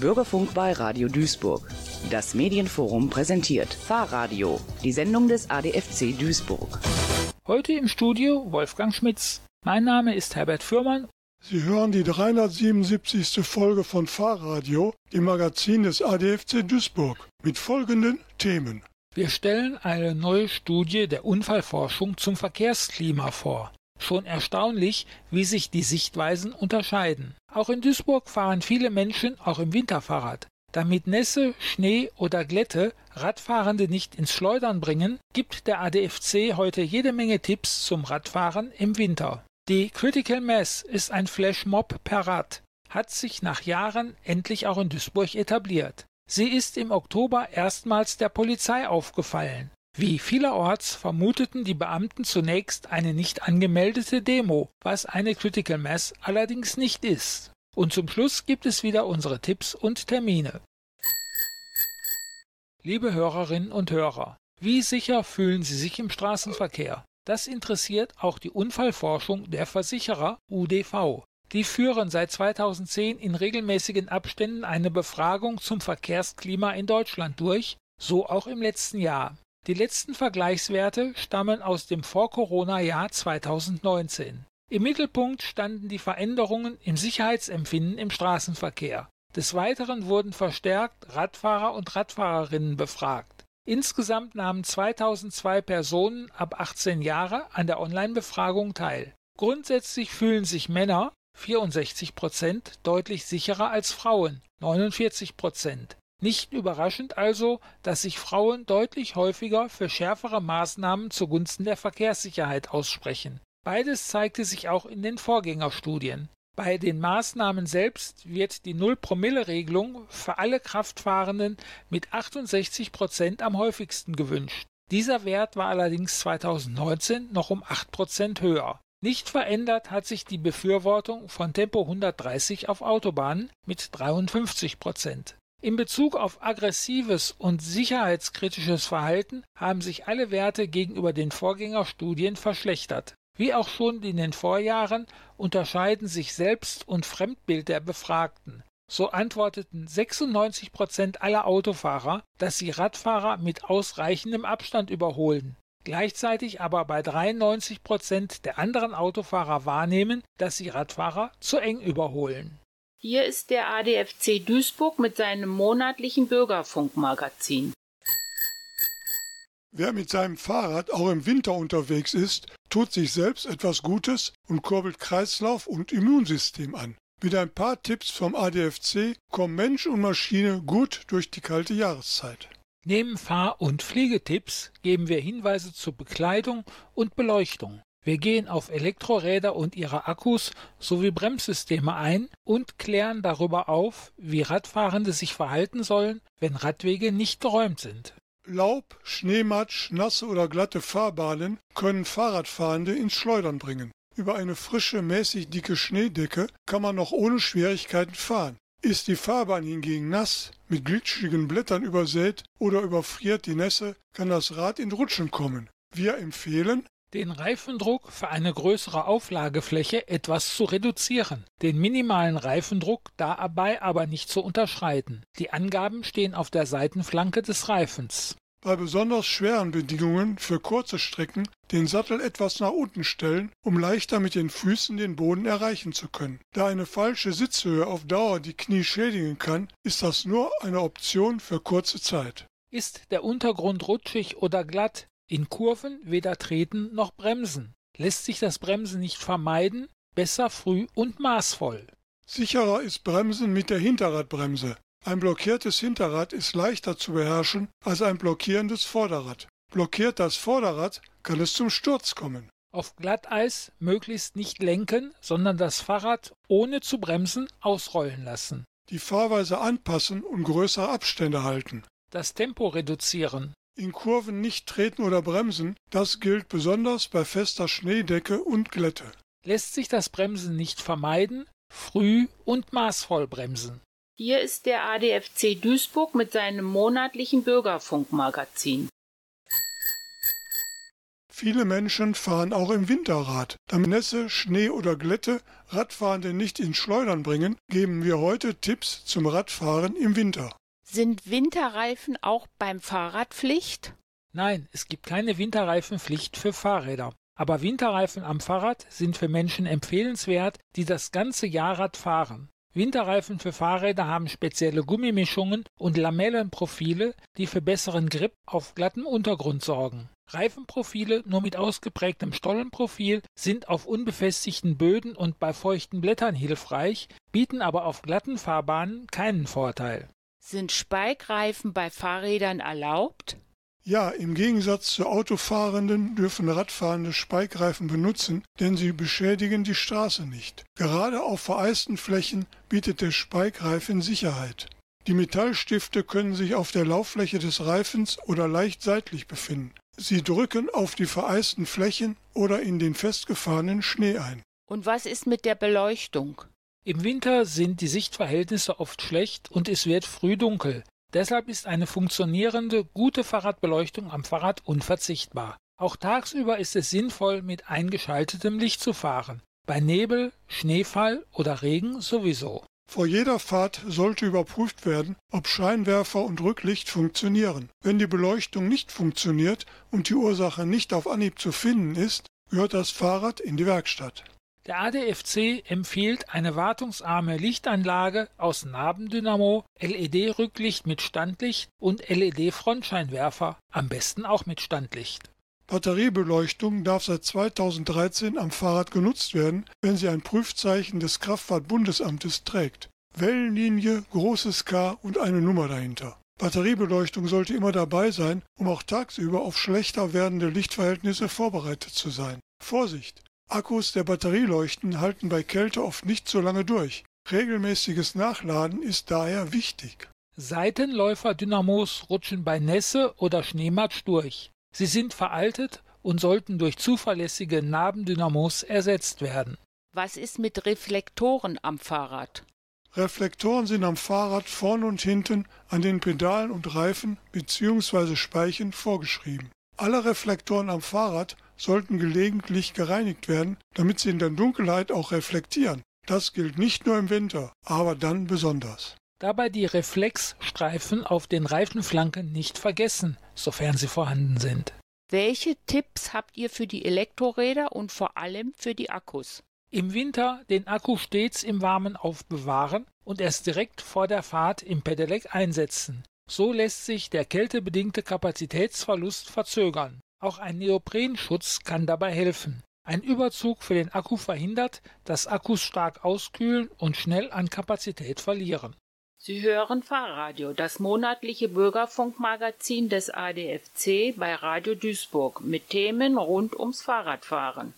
Bürgerfunk bei Radio Duisburg. Das Medienforum präsentiert Fahrradio, die Sendung des ADFC Duisburg. Heute im Studio Wolfgang Schmitz. Mein Name ist Herbert Fürmann. Sie hören die 377. Folge von Fahrradio, dem Magazin des ADFC Duisburg, mit folgenden Themen. Wir stellen eine neue Studie der Unfallforschung zum Verkehrsklima vor. Schon erstaunlich, wie sich die Sichtweisen unterscheiden. Auch in Duisburg fahren viele Menschen auch im Winter Fahrrad. Damit Nässe, Schnee oder Glätte Radfahrende nicht ins Schleudern bringen, gibt der ADFC heute jede Menge Tipps zum Radfahren im Winter. Die Critical Mass ist ein Flashmob per Rad, hat sich nach Jahren endlich auch in Duisburg etabliert. Sie ist im Oktober erstmals der Polizei aufgefallen. Wie vielerorts vermuteten die Beamten zunächst eine nicht angemeldete Demo, was eine Critical Mass allerdings nicht ist. Und zum Schluss gibt es wieder unsere Tipps und Termine. Liebe Hörerinnen und Hörer, wie sicher fühlen Sie sich im Straßenverkehr? Das interessiert auch die Unfallforschung der Versicherer UDV. Die führen seit 2010 in regelmäßigen Abständen eine Befragung zum Verkehrsklima in Deutschland durch, so auch im letzten Jahr. Die letzten Vergleichswerte stammen aus dem Vor-Corona-Jahr 2019. Im Mittelpunkt standen die Veränderungen im Sicherheitsempfinden im Straßenverkehr. Des Weiteren wurden verstärkt Radfahrer und Radfahrerinnen befragt. Insgesamt nahmen 2002 Personen ab 18 Jahre an der Online-Befragung teil. Grundsätzlich fühlen sich Männer 64 Prozent deutlich sicherer als Frauen 49 Prozent. Nicht überraschend also, dass sich Frauen deutlich häufiger für schärfere Maßnahmen zugunsten der Verkehrssicherheit aussprechen. Beides zeigte sich auch in den Vorgängerstudien. Bei den Maßnahmen selbst wird die Null-Promille-Regelung für alle Kraftfahrenden mit 68 Prozent am häufigsten gewünscht. Dieser Wert war allerdings 2019 noch um 8 Prozent höher. Nicht verändert hat sich die Befürwortung von Tempo 130 auf Autobahnen mit 53 Prozent. In Bezug auf aggressives und sicherheitskritisches Verhalten haben sich alle Werte gegenüber den Vorgängerstudien verschlechtert. Wie auch schon in den Vorjahren unterscheiden sich Selbst- und Fremdbild der Befragten. So antworteten 96 Prozent aller Autofahrer, dass sie Radfahrer mit ausreichendem Abstand überholen. Gleichzeitig aber bei 93 Prozent der anderen Autofahrer wahrnehmen, dass sie Radfahrer zu eng überholen. Hier ist der ADFC Duisburg mit seinem monatlichen Bürgerfunkmagazin. Wer mit seinem Fahrrad auch im Winter unterwegs ist, tut sich selbst etwas Gutes und kurbelt Kreislauf und Immunsystem an. Mit ein paar Tipps vom ADFC kommen Mensch und Maschine gut durch die kalte Jahreszeit. Neben Fahr- und Fliegetipps geben wir Hinweise zur Bekleidung und Beleuchtung. Wir gehen auf Elektroräder und ihre Akkus sowie Bremssysteme ein und klären darüber auf, wie Radfahrende sich verhalten sollen, wenn Radwege nicht geräumt sind. Laub, Schneematsch, nasse oder glatte Fahrbahnen können Fahrradfahrende ins Schleudern bringen. Über eine frische, mäßig dicke Schneedecke kann man noch ohne Schwierigkeiten fahren. Ist die Fahrbahn hingegen nass, mit glitschigen Blättern übersät oder überfriert die Nässe, kann das Rad in Rutschen kommen. Wir empfehlen, den Reifendruck für eine größere Auflagefläche etwas zu reduzieren, den minimalen Reifendruck dabei aber nicht zu unterschreiten. Die Angaben stehen auf der Seitenflanke des Reifens. Bei besonders schweren Bedingungen für kurze Strecken den Sattel etwas nach unten stellen, um leichter mit den Füßen den Boden erreichen zu können. Da eine falsche Sitzhöhe auf Dauer die Knie schädigen kann, ist das nur eine Option für kurze Zeit. Ist der Untergrund rutschig oder glatt, in Kurven weder treten noch bremsen. Lässt sich das Bremsen nicht vermeiden, besser früh und maßvoll. Sicherer ist Bremsen mit der Hinterradbremse. Ein blockiertes Hinterrad ist leichter zu beherrschen als ein blockierendes Vorderrad. Blockiert das Vorderrad, kann es zum Sturz kommen. Auf Glatteis möglichst nicht lenken, sondern das Fahrrad ohne zu bremsen ausrollen lassen. Die Fahrweise anpassen und größere Abstände halten. Das Tempo reduzieren in Kurven nicht treten oder bremsen, das gilt besonders bei fester Schneedecke und Glätte. Lässt sich das Bremsen nicht vermeiden, früh und maßvoll bremsen. Hier ist der ADFC Duisburg mit seinem monatlichen Bürgerfunkmagazin. Viele Menschen fahren auch im Winterrad. Damit Nässe, Schnee oder Glätte Radfahrende nicht ins Schleudern bringen, geben wir heute Tipps zum Radfahren im Winter. Sind Winterreifen auch beim Fahrrad Pflicht? Nein, es gibt keine Winterreifenpflicht für Fahrräder. Aber Winterreifen am Fahrrad sind für Menschen empfehlenswert, die das ganze Jahr Rad fahren. Winterreifen für Fahrräder haben spezielle Gummimischungen und Lamellenprofile, die für besseren Grip auf glattem Untergrund sorgen. Reifenprofile nur mit ausgeprägtem Stollenprofil sind auf unbefestigten Böden und bei feuchten Blättern hilfreich, bieten aber auf glatten Fahrbahnen keinen Vorteil. Sind Speikreifen bei Fahrrädern erlaubt? Ja, im Gegensatz zu Autofahrenden dürfen Radfahrende Speikreifen benutzen, denn sie beschädigen die Straße nicht. Gerade auf vereisten Flächen bietet der Speikreifen Sicherheit. Die Metallstifte können sich auf der Lauffläche des Reifens oder leicht seitlich befinden. Sie drücken auf die vereisten Flächen oder in den festgefahrenen Schnee ein. Und was ist mit der Beleuchtung? Im Winter sind die Sichtverhältnisse oft schlecht und es wird früh dunkel. Deshalb ist eine funktionierende, gute Fahrradbeleuchtung am Fahrrad unverzichtbar. Auch tagsüber ist es sinnvoll, mit eingeschaltetem Licht zu fahren. Bei Nebel, Schneefall oder Regen sowieso. Vor jeder Fahrt sollte überprüft werden, ob Scheinwerfer und Rücklicht funktionieren. Wenn die Beleuchtung nicht funktioniert und die Ursache nicht auf Anhieb zu finden ist, gehört das Fahrrad in die Werkstatt. Der ADFC empfiehlt eine wartungsarme Lichtanlage aus Nabendynamo, LED-Rücklicht mit Standlicht und LED-Frontscheinwerfer, am besten auch mit Standlicht. Batteriebeleuchtung darf seit 2013 am Fahrrad genutzt werden, wenn sie ein Prüfzeichen des Kraftfahrtbundesamtes trägt. Wellenlinie, großes K und eine Nummer dahinter. Batteriebeleuchtung sollte immer dabei sein, um auch tagsüber auf schlechter werdende Lichtverhältnisse vorbereitet zu sein. Vorsicht! Akkus der Batterieleuchten halten bei Kälte oft nicht so lange durch. Regelmäßiges Nachladen ist daher wichtig. Seitenläufer-Dynamos rutschen bei Nässe oder Schneematsch durch. Sie sind veraltet und sollten durch zuverlässige Nabendynamos ersetzt werden. Was ist mit Reflektoren am Fahrrad? Reflektoren sind am Fahrrad vorn und hinten an den Pedalen und Reifen bzw. Speichen vorgeschrieben. Alle Reflektoren am Fahrrad sollten gelegentlich gereinigt werden, damit sie in der Dunkelheit auch reflektieren. Das gilt nicht nur im Winter, aber dann besonders. Dabei die Reflexstreifen auf den Reifenflanken nicht vergessen, sofern sie vorhanden sind. Welche Tipps habt ihr für die Elektroräder und vor allem für die Akkus? Im Winter den Akku stets im Warmen aufbewahren und erst direkt vor der Fahrt im Pedelec einsetzen. So lässt sich der kältebedingte Kapazitätsverlust verzögern. Auch ein Neoprenschutz kann dabei helfen. Ein Überzug für den Akku verhindert, dass Akkus stark auskühlen und schnell an Kapazität verlieren. Sie hören Fahrradio, das monatliche Bürgerfunkmagazin des ADFC bei Radio Duisburg mit Themen rund ums Fahrradfahren.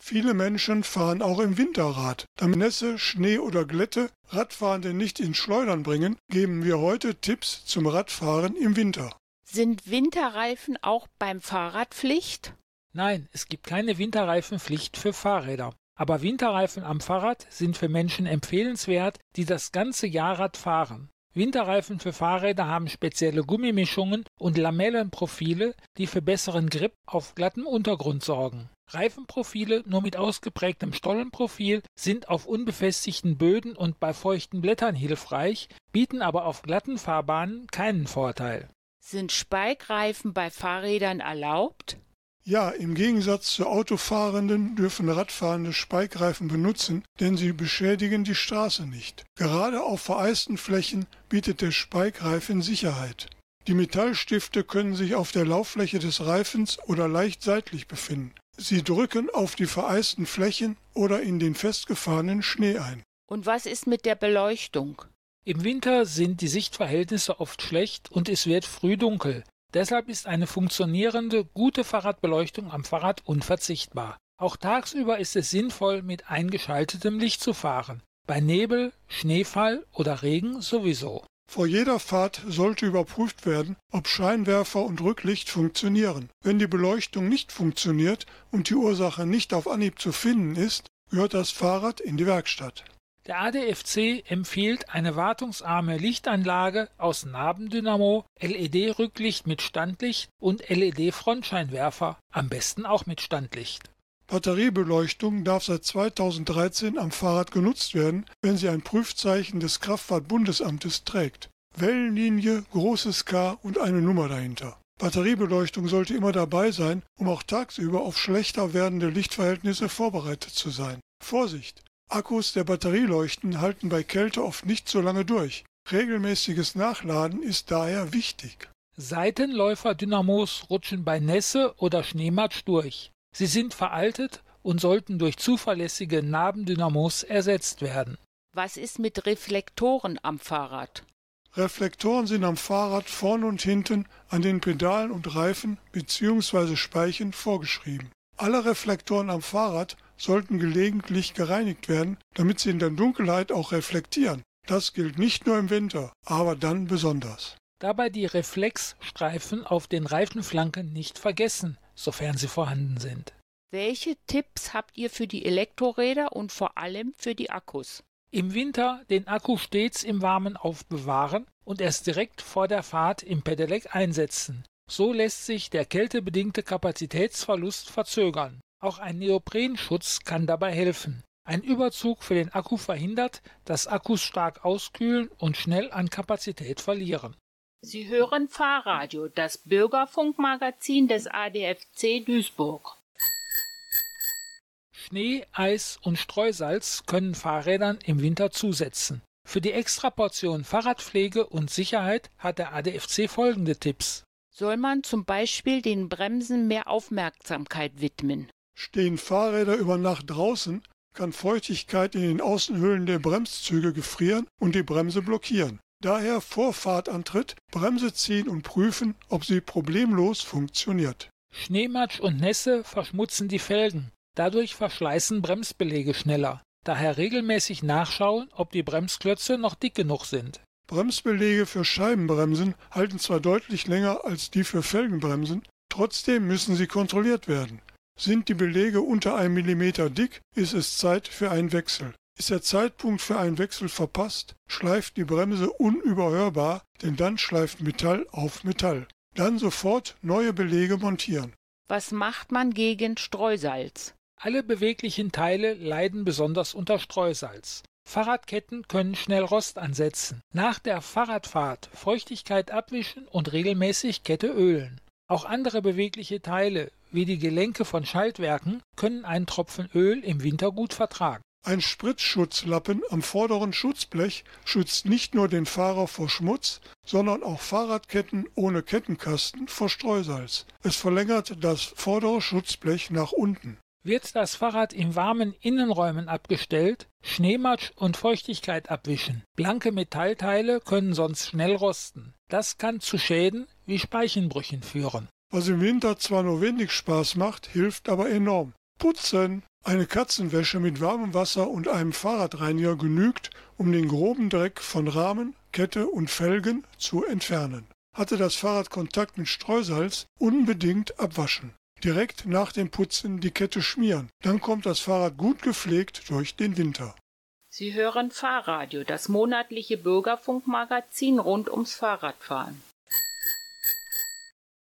Viele Menschen fahren auch im Winterrad. Damit Nässe, Schnee oder Glätte Radfahrende nicht ins Schleudern bringen, geben wir heute Tipps zum Radfahren im Winter. Sind Winterreifen auch beim Fahrrad Pflicht? Nein, es gibt keine Winterreifenpflicht für Fahrräder. Aber Winterreifen am Fahrrad sind für Menschen empfehlenswert, die das ganze Jahr Rad fahren. Winterreifen für Fahrräder haben spezielle Gummimischungen und Lamellenprofile, die für besseren Grip auf glattem Untergrund sorgen. Reifenprofile nur mit ausgeprägtem Stollenprofil sind auf unbefestigten Böden und bei feuchten Blättern hilfreich, bieten aber auf glatten Fahrbahnen keinen Vorteil. Sind Speikreifen bei Fahrrädern erlaubt? Ja, im Gegensatz zu Autofahrenden dürfen Radfahrende Speikreifen benutzen, denn sie beschädigen die Straße nicht. Gerade auf vereisten Flächen bietet der Speikreifen Sicherheit. Die Metallstifte können sich auf der Lauffläche des Reifens oder leicht seitlich befinden. Sie drücken auf die vereisten Flächen oder in den festgefahrenen Schnee ein. Und was ist mit der Beleuchtung? Im Winter sind die Sichtverhältnisse oft schlecht und es wird früh dunkel. Deshalb ist eine funktionierende, gute Fahrradbeleuchtung am Fahrrad unverzichtbar. Auch tagsüber ist es sinnvoll, mit eingeschaltetem Licht zu fahren. Bei Nebel, Schneefall oder Regen sowieso. Vor jeder Fahrt sollte überprüft werden, ob Scheinwerfer und Rücklicht funktionieren. Wenn die Beleuchtung nicht funktioniert und die Ursache nicht auf Anhieb zu finden ist, gehört das Fahrrad in die Werkstatt. Der ADFC empfiehlt eine wartungsarme Lichtanlage aus Nabendynamo, LED-Rücklicht mit Standlicht und LED-Frontscheinwerfer, am besten auch mit Standlicht. Batteriebeleuchtung darf seit 2013 am Fahrrad genutzt werden, wenn sie ein Prüfzeichen des Kraftfahrtbundesamtes trägt. Wellenlinie, großes K und eine Nummer dahinter. Batteriebeleuchtung sollte immer dabei sein, um auch tagsüber auf schlechter werdende Lichtverhältnisse vorbereitet zu sein. Vorsicht! Akkus der Batterieleuchten halten bei Kälte oft nicht so lange durch. Regelmäßiges Nachladen ist daher wichtig. Seitenläufer-Dynamos rutschen bei Nässe oder Schneematsch durch. Sie sind veraltet und sollten durch zuverlässige Nabendynamos ersetzt werden. Was ist mit Reflektoren am Fahrrad? Reflektoren sind am Fahrrad vorn und hinten an den Pedalen und Reifen bzw. Speichen vorgeschrieben. Alle Reflektoren am Fahrrad sollten gelegentlich gereinigt werden, damit sie in der Dunkelheit auch reflektieren. Das gilt nicht nur im Winter, aber dann besonders. Dabei die Reflexstreifen auf den Reifenflanken nicht vergessen, sofern sie vorhanden sind. Welche Tipps habt ihr für die Elektroräder und vor allem für die Akkus? Im Winter den Akku stets im Warmen aufbewahren und erst direkt vor der Fahrt im Pedelec einsetzen. So lässt sich der kältebedingte Kapazitätsverlust verzögern. Auch ein Neoprenschutz kann dabei helfen. Ein Überzug für den Akku verhindert, dass Akkus stark auskühlen und schnell an Kapazität verlieren. Sie hören Fahrradio, das Bürgerfunkmagazin des ADFC Duisburg. Schnee, Eis und Streusalz können Fahrrädern im Winter zusetzen. Für die Extraportion Fahrradpflege und Sicherheit hat der ADFC folgende Tipps. Soll man zum Beispiel den Bremsen mehr Aufmerksamkeit widmen? Stehen Fahrräder über Nacht draußen, kann Feuchtigkeit in den Außenhöhlen der Bremszüge gefrieren und die Bremse blockieren. Daher vor Fahrtantritt Bremse ziehen und prüfen, ob sie problemlos funktioniert. Schneematsch und Nässe verschmutzen die Felgen. Dadurch verschleißen Bremsbeläge schneller. Daher regelmäßig nachschauen, ob die Bremsklötze noch dick genug sind. Bremsbeläge für Scheibenbremsen halten zwar deutlich länger als die für Felgenbremsen, trotzdem müssen sie kontrolliert werden. Sind die Belege unter einem Millimeter dick, ist es Zeit für einen Wechsel. Ist der Zeitpunkt für einen Wechsel verpasst, schleift die Bremse unüberhörbar, denn dann schleift Metall auf Metall. Dann sofort neue Belege montieren. Was macht man gegen Streusalz? Alle beweglichen Teile leiden besonders unter Streusalz. Fahrradketten können schnell Rost ansetzen. Nach der Fahrradfahrt Feuchtigkeit abwischen und regelmäßig Kette ölen. Auch andere bewegliche Teile, wie die Gelenke von Schaltwerken, können einen Tropfen Öl im Winter gut vertragen. Ein Spritzschutzlappen am vorderen Schutzblech schützt nicht nur den Fahrer vor Schmutz, sondern auch Fahrradketten ohne Kettenkasten vor Streusalz. Es verlängert das vordere Schutzblech nach unten. Wird das Fahrrad in warmen Innenräumen abgestellt, Schneematsch und Feuchtigkeit abwischen. Blanke Metallteile können sonst schnell rosten. Das kann zu Schäden wie Speichenbrüchen führen. Was im Winter zwar nur wenig Spaß macht, hilft aber enorm. Putzen! Eine Katzenwäsche mit warmem Wasser und einem Fahrradreiniger genügt, um den groben Dreck von Rahmen, Kette und Felgen zu entfernen. Hatte das Fahrrad Kontakt mit Streusalz, unbedingt abwaschen. Direkt nach dem Putzen die Kette schmieren. Dann kommt das Fahrrad gut gepflegt durch den Winter. Sie hören Fahrradio, das monatliche Bürgerfunkmagazin rund ums Fahrradfahren.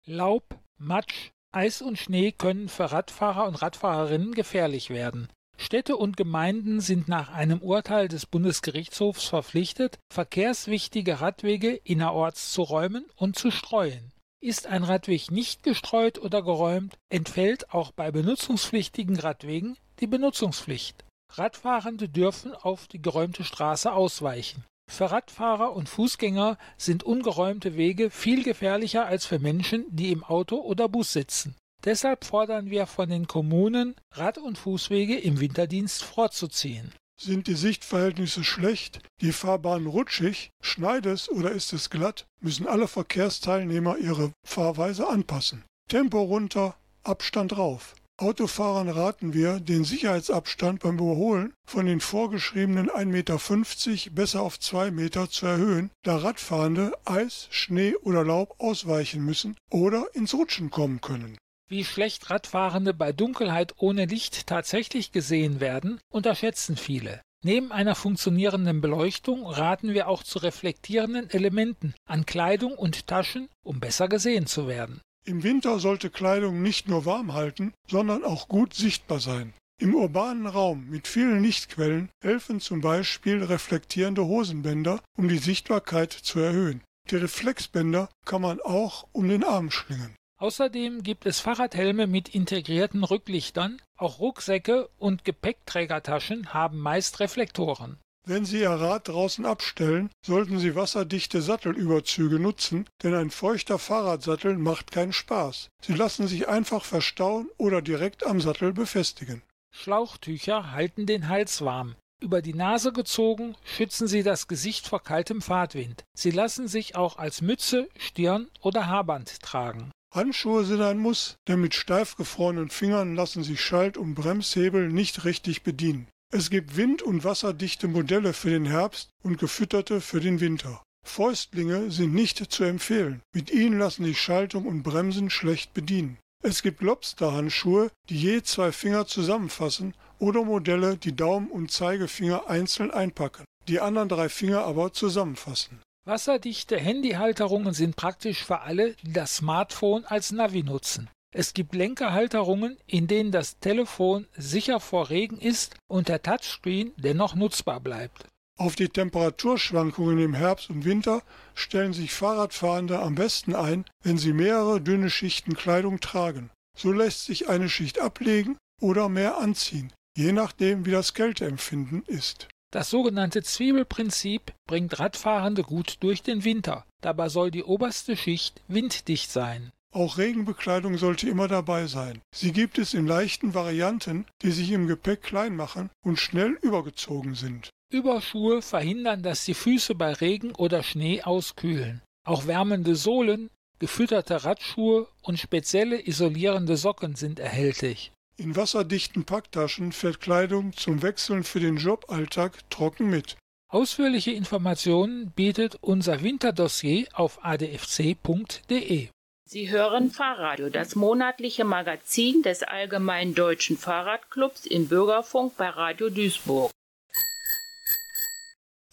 Laub, Matsch, Eis und Schnee können für Radfahrer und Radfahrerinnen gefährlich werden. Städte und Gemeinden sind nach einem Urteil des Bundesgerichtshofs verpflichtet, verkehrswichtige Radwege innerorts zu räumen und zu streuen. Ist ein Radweg nicht gestreut oder geräumt, entfällt auch bei benutzungspflichtigen Radwegen die Benutzungspflicht. Radfahrende dürfen auf die geräumte Straße ausweichen. Für Radfahrer und Fußgänger sind ungeräumte Wege viel gefährlicher als für Menschen, die im Auto oder Bus sitzen. Deshalb fordern wir von den Kommunen, Rad- und Fußwege im Winterdienst vorzuziehen. Sind die Sichtverhältnisse schlecht, die Fahrbahn rutschig, schneit es oder ist es glatt, müssen alle Verkehrsteilnehmer ihre Fahrweise anpassen. Tempo runter, Abstand rauf. Autofahrern raten wir, den Sicherheitsabstand beim Überholen von den vorgeschriebenen 1,50 Meter besser auf 2 Meter zu erhöhen, da Radfahrende Eis, Schnee oder Laub ausweichen müssen oder ins Rutschen kommen können. Wie schlecht Radfahrende bei Dunkelheit ohne Licht tatsächlich gesehen werden, unterschätzen viele. Neben einer funktionierenden Beleuchtung raten wir auch zu reflektierenden Elementen an Kleidung und Taschen, um besser gesehen zu werden. Im Winter sollte Kleidung nicht nur warm halten, sondern auch gut sichtbar sein. Im urbanen Raum mit vielen Lichtquellen helfen zum Beispiel reflektierende Hosenbänder, um die Sichtbarkeit zu erhöhen. Die Reflexbänder kann man auch um den Arm schlingen. Außerdem gibt es Fahrradhelme mit integrierten Rücklichtern, auch Rucksäcke und Gepäckträgertaschen haben meist Reflektoren. Wenn Sie Ihr Rad draußen abstellen, sollten Sie wasserdichte Sattelüberzüge nutzen, denn ein feuchter Fahrradsattel macht keinen Spaß. Sie lassen sich einfach verstauen oder direkt am Sattel befestigen. Schlauchtücher halten den Hals warm. Über die Nase gezogen schützen sie das Gesicht vor kaltem Fahrtwind. Sie lassen sich auch als Mütze, Stirn oder Haarband tragen. Handschuhe sind ein Muss, denn mit steif gefrorenen Fingern lassen sich Schalt- und Bremshebel nicht richtig bedienen. Es gibt wind- und wasserdichte Modelle für den Herbst und gefütterte für den Winter. Fäustlinge sind nicht zu empfehlen. Mit ihnen lassen sich Schaltung und Bremsen schlecht bedienen. Es gibt Lobsterhandschuhe, die je zwei Finger zusammenfassen oder Modelle, die Daumen und Zeigefinger einzeln einpacken, die anderen drei Finger aber zusammenfassen. Wasserdichte Handyhalterungen sind praktisch für alle, die das Smartphone als Navi nutzen. Es gibt Lenkerhalterungen, in denen das Telefon sicher vor Regen ist und der Touchscreen dennoch nutzbar bleibt. Auf die Temperaturschwankungen im Herbst und Winter stellen sich Fahrradfahrende am besten ein, wenn sie mehrere dünne Schichten Kleidung tragen. So lässt sich eine Schicht ablegen oder mehr anziehen, je nachdem wie das Kälteempfinden ist. Das sogenannte Zwiebelprinzip bringt Radfahrende gut durch den Winter. Dabei soll die oberste Schicht winddicht sein. Auch Regenbekleidung sollte immer dabei sein. Sie gibt es in leichten Varianten, die sich im Gepäck klein machen und schnell übergezogen sind. Überschuhe verhindern, dass die Füße bei Regen oder Schnee auskühlen. Auch wärmende Sohlen, gefütterte Radschuhe und spezielle isolierende Socken sind erhältlich. In wasserdichten Packtaschen fährt Kleidung zum Wechseln für den Joballtag trocken mit. Ausführliche Informationen bietet unser Winterdossier auf adfc.de. Sie hören Fahrradio, das monatliche Magazin des Allgemeinen Deutschen Fahrradclubs im Bürgerfunk bei Radio Duisburg.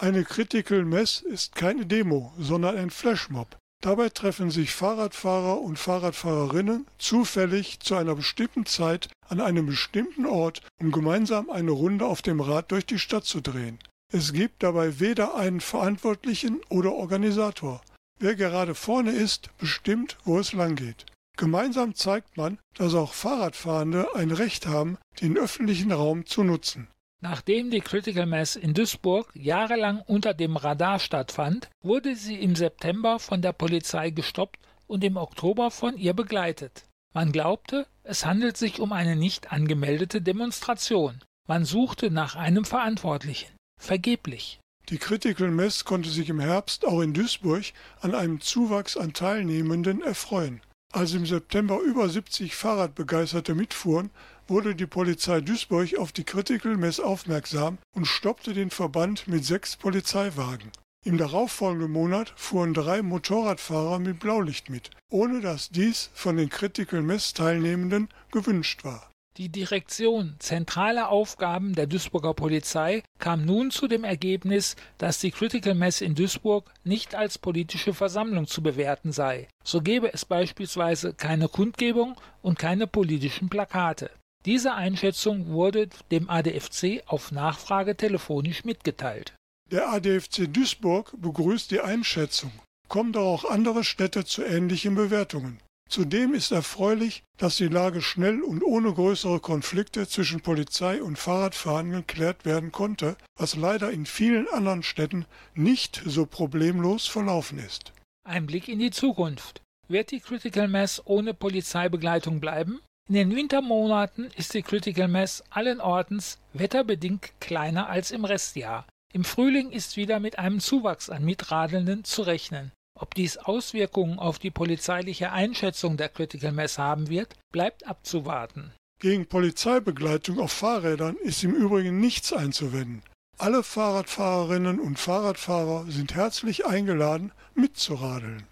Eine Critical Mess ist keine Demo, sondern ein Flashmob. Dabei treffen sich Fahrradfahrer und Fahrradfahrerinnen zufällig zu einer bestimmten Zeit an einem bestimmten Ort, um gemeinsam eine Runde auf dem Rad durch die Stadt zu drehen. Es gibt dabei weder einen Verantwortlichen oder Organisator. Wer gerade vorne ist, bestimmt, wo es langgeht. Gemeinsam zeigt man, dass auch Fahrradfahrende ein Recht haben, den öffentlichen Raum zu nutzen. Nachdem die Critical Mass in Duisburg jahrelang unter dem Radar stattfand, wurde sie im September von der Polizei gestoppt und im Oktober von ihr begleitet. Man glaubte, es handelt sich um eine nicht angemeldete Demonstration. Man suchte nach einem Verantwortlichen. Vergeblich. Die Critical Mass konnte sich im Herbst auch in Duisburg an einem Zuwachs an Teilnehmenden erfreuen. Als im September über 70 Fahrradbegeisterte mitfuhren, wurde die Polizei Duisburg auf die Critical Mess aufmerksam und stoppte den Verband mit sechs Polizeiwagen. Im darauffolgenden Monat fuhren drei Motorradfahrer mit Blaulicht mit, ohne dass dies von den Critical Mess Teilnehmenden gewünscht war. Die Direktion Zentrale Aufgaben der Duisburger Polizei kam nun zu dem Ergebnis, dass die Critical Mess in Duisburg nicht als politische Versammlung zu bewerten sei. So gebe es beispielsweise keine Kundgebung und keine politischen Plakate. Diese Einschätzung wurde dem ADFC auf Nachfrage telefonisch mitgeteilt. Der ADFC Duisburg begrüßt die Einschätzung. Kommen doch auch andere Städte zu ähnlichen Bewertungen. Zudem ist erfreulich, dass die Lage schnell und ohne größere Konflikte zwischen Polizei und Fahrradfahrern geklärt werden konnte, was leider in vielen anderen Städten nicht so problemlos verlaufen ist. Ein Blick in die Zukunft. Wird die Critical Mass ohne Polizeibegleitung bleiben? In den Wintermonaten ist die Critical Mass allen Ortens wetterbedingt kleiner als im Restjahr. Im Frühling ist wieder mit einem Zuwachs an Mitradelnden zu rechnen. Ob dies Auswirkungen auf die polizeiliche Einschätzung der Critical Mass haben wird, bleibt abzuwarten. Gegen Polizeibegleitung auf Fahrrädern ist im Übrigen nichts einzuwenden. Alle Fahrradfahrerinnen und Fahrradfahrer sind herzlich eingeladen, mitzuradeln.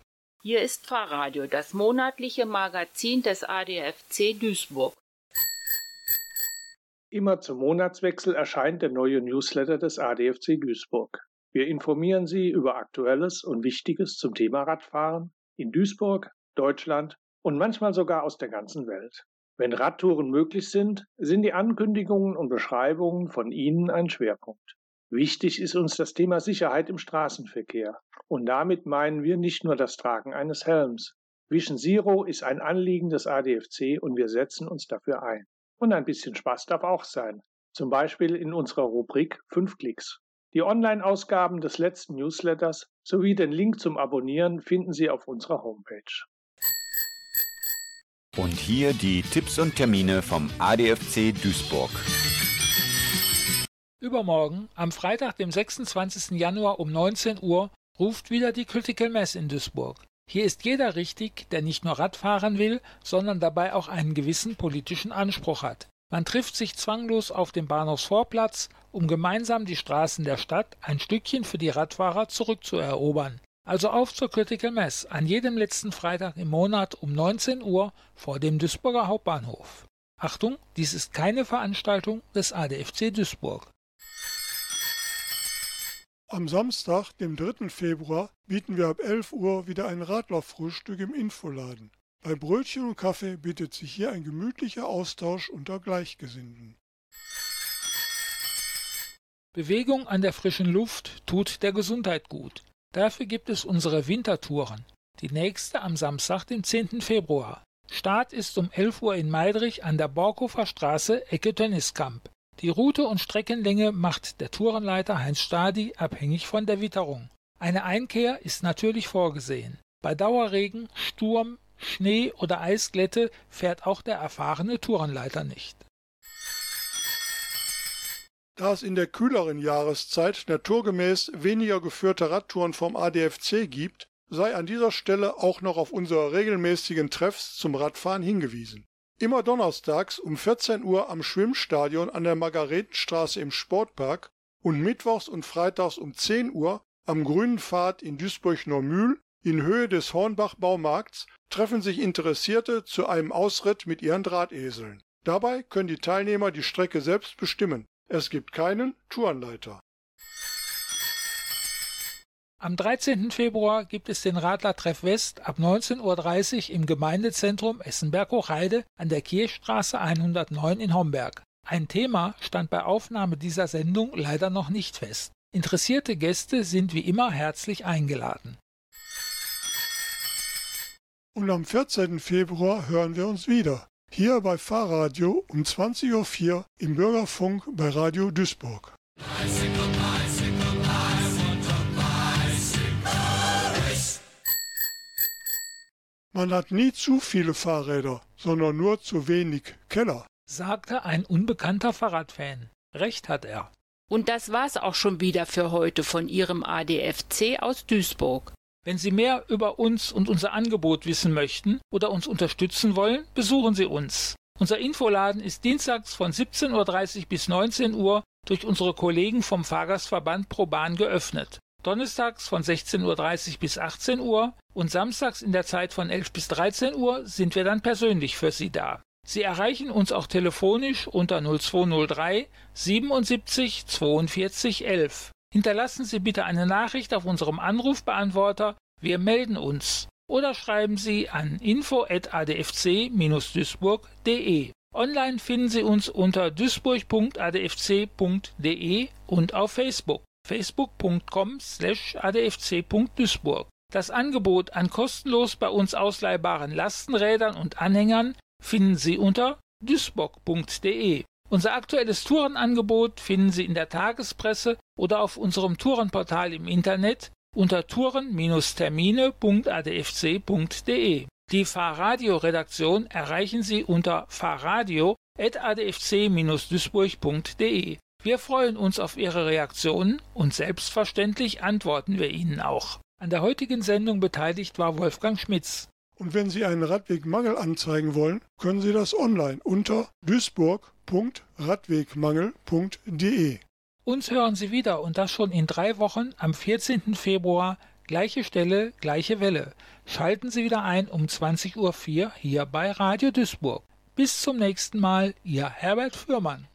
Hier ist Fahrradio, das monatliche Magazin des ADFC Duisburg. Immer zum Monatswechsel erscheint der neue Newsletter des ADFC Duisburg. Wir informieren Sie über Aktuelles und Wichtiges zum Thema Radfahren in Duisburg, Deutschland und manchmal sogar aus der ganzen Welt. Wenn Radtouren möglich sind, sind die Ankündigungen und Beschreibungen von Ihnen ein Schwerpunkt. Wichtig ist uns das Thema Sicherheit im Straßenverkehr. Und damit meinen wir nicht nur das Tragen eines Helms. Vision Zero ist ein Anliegen des ADFC und wir setzen uns dafür ein. Und ein bisschen Spaß darf auch sein. Zum Beispiel in unserer Rubrik 5 Klicks. Die Online-Ausgaben des letzten Newsletters sowie den Link zum Abonnieren finden Sie auf unserer Homepage. Und hier die Tipps und Termine vom ADFC Duisburg. Übermorgen, am Freitag, dem 26. Januar um 19 Uhr, ruft wieder die Critical Mass in Duisburg. Hier ist jeder richtig, der nicht nur Rad fahren will, sondern dabei auch einen gewissen politischen Anspruch hat. Man trifft sich zwanglos auf dem Bahnhofsvorplatz, um gemeinsam die Straßen der Stadt ein Stückchen für die Radfahrer zurückzuerobern. Also auf zur Critical Mass an jedem letzten Freitag im Monat um 19 Uhr vor dem Duisburger Hauptbahnhof. Achtung, dies ist keine Veranstaltung des ADFC Duisburg. Am Samstag, dem 3. Februar, bieten wir ab 11 Uhr wieder ein Radlauffrühstück im Infoladen. Bei Brötchen und Kaffee bietet sich hier ein gemütlicher Austausch unter Gleichgesinnten. Bewegung an der frischen Luft tut der Gesundheit gut. Dafür gibt es unsere Wintertouren. Die nächste am Samstag, dem 10. Februar. Start ist um 11 Uhr in Meidrich an der Borkhofer Straße, Ecke Tönniskamp. Die Route und Streckenlänge macht der Tourenleiter Heinz Stadi abhängig von der Witterung. Eine Einkehr ist natürlich vorgesehen. Bei Dauerregen, Sturm, Schnee oder Eisglätte fährt auch der erfahrene Tourenleiter nicht. Da es in der kühleren Jahreszeit naturgemäß weniger geführte Radtouren vom ADFC gibt, sei an dieser Stelle auch noch auf unsere regelmäßigen Treffs zum Radfahren hingewiesen. Immer donnerstags um 14 Uhr am Schwimmstadion an der Margaretenstraße im Sportpark und mittwochs und freitags um 10 Uhr am Grünen Pfad in Duisburg-Normühl in Höhe des Hornbach-Baumarkts treffen sich Interessierte zu einem Ausritt mit ihren Drahteseln. Dabei können die Teilnehmer die Strecke selbst bestimmen. Es gibt keinen Tourenleiter. Am 13. Februar gibt es den Radlertreff West ab 19.30 Uhr im Gemeindezentrum Essenberg-Hochheide an der Kirchstraße 109 in Homberg. Ein Thema stand bei Aufnahme dieser Sendung leider noch nicht fest. Interessierte Gäste sind wie immer herzlich eingeladen. Und am 14. Februar hören wir uns wieder. Hier bei Fahrradio um 20.04 Uhr im Bürgerfunk bei Radio Duisburg. Man hat nie zu viele Fahrräder, sondern nur zu wenig Keller, sagte ein unbekannter Fahrradfan. Recht hat er. Und das war's auch schon wieder für heute von Ihrem ADFC aus Duisburg. Wenn Sie mehr über uns und unser Angebot wissen möchten oder uns unterstützen wollen, besuchen Sie uns. Unser Infoladen ist dienstags von 17.30 Uhr bis 19 Uhr durch unsere Kollegen vom Fahrgastverband ProBahn geöffnet. Donnerstags von 16.30 Uhr bis 18 Uhr und samstags in der Zeit von 11 bis 13 Uhr sind wir dann persönlich für Sie da. Sie erreichen uns auch telefonisch unter 0203 77 42 11. Hinterlassen Sie bitte eine Nachricht auf unserem Anrufbeantworter. Wir melden uns. Oder schreiben Sie an info@adfc-duisburg.de. Online finden Sie uns unter duisburg.adfc.de und auf Facebook facebook.com/adfc.duisburg. Das Angebot an kostenlos bei uns ausleihbaren Lastenrädern und Anhängern finden Sie unter duisburg.de. Unser aktuelles Tourenangebot finden Sie in der Tagespresse oder auf unserem Tourenportal im Internet unter touren-termine.adfc.de. Die Fahrradio-Redaktion erreichen Sie unter fahrradio.adfc-duisburg.de. Wir freuen uns auf Ihre Reaktionen und selbstverständlich antworten wir Ihnen auch. An der heutigen Sendung beteiligt war Wolfgang Schmitz. Und wenn Sie einen Radwegmangel anzeigen wollen, können Sie das online unter duisburg.radwegmangel.de. Uns hören Sie wieder und das schon in drei Wochen am 14. Februar, gleiche Stelle, gleiche Welle. Schalten Sie wieder ein um 20.04 Uhr hier bei Radio Duisburg. Bis zum nächsten Mal, Ihr Herbert Fürmann.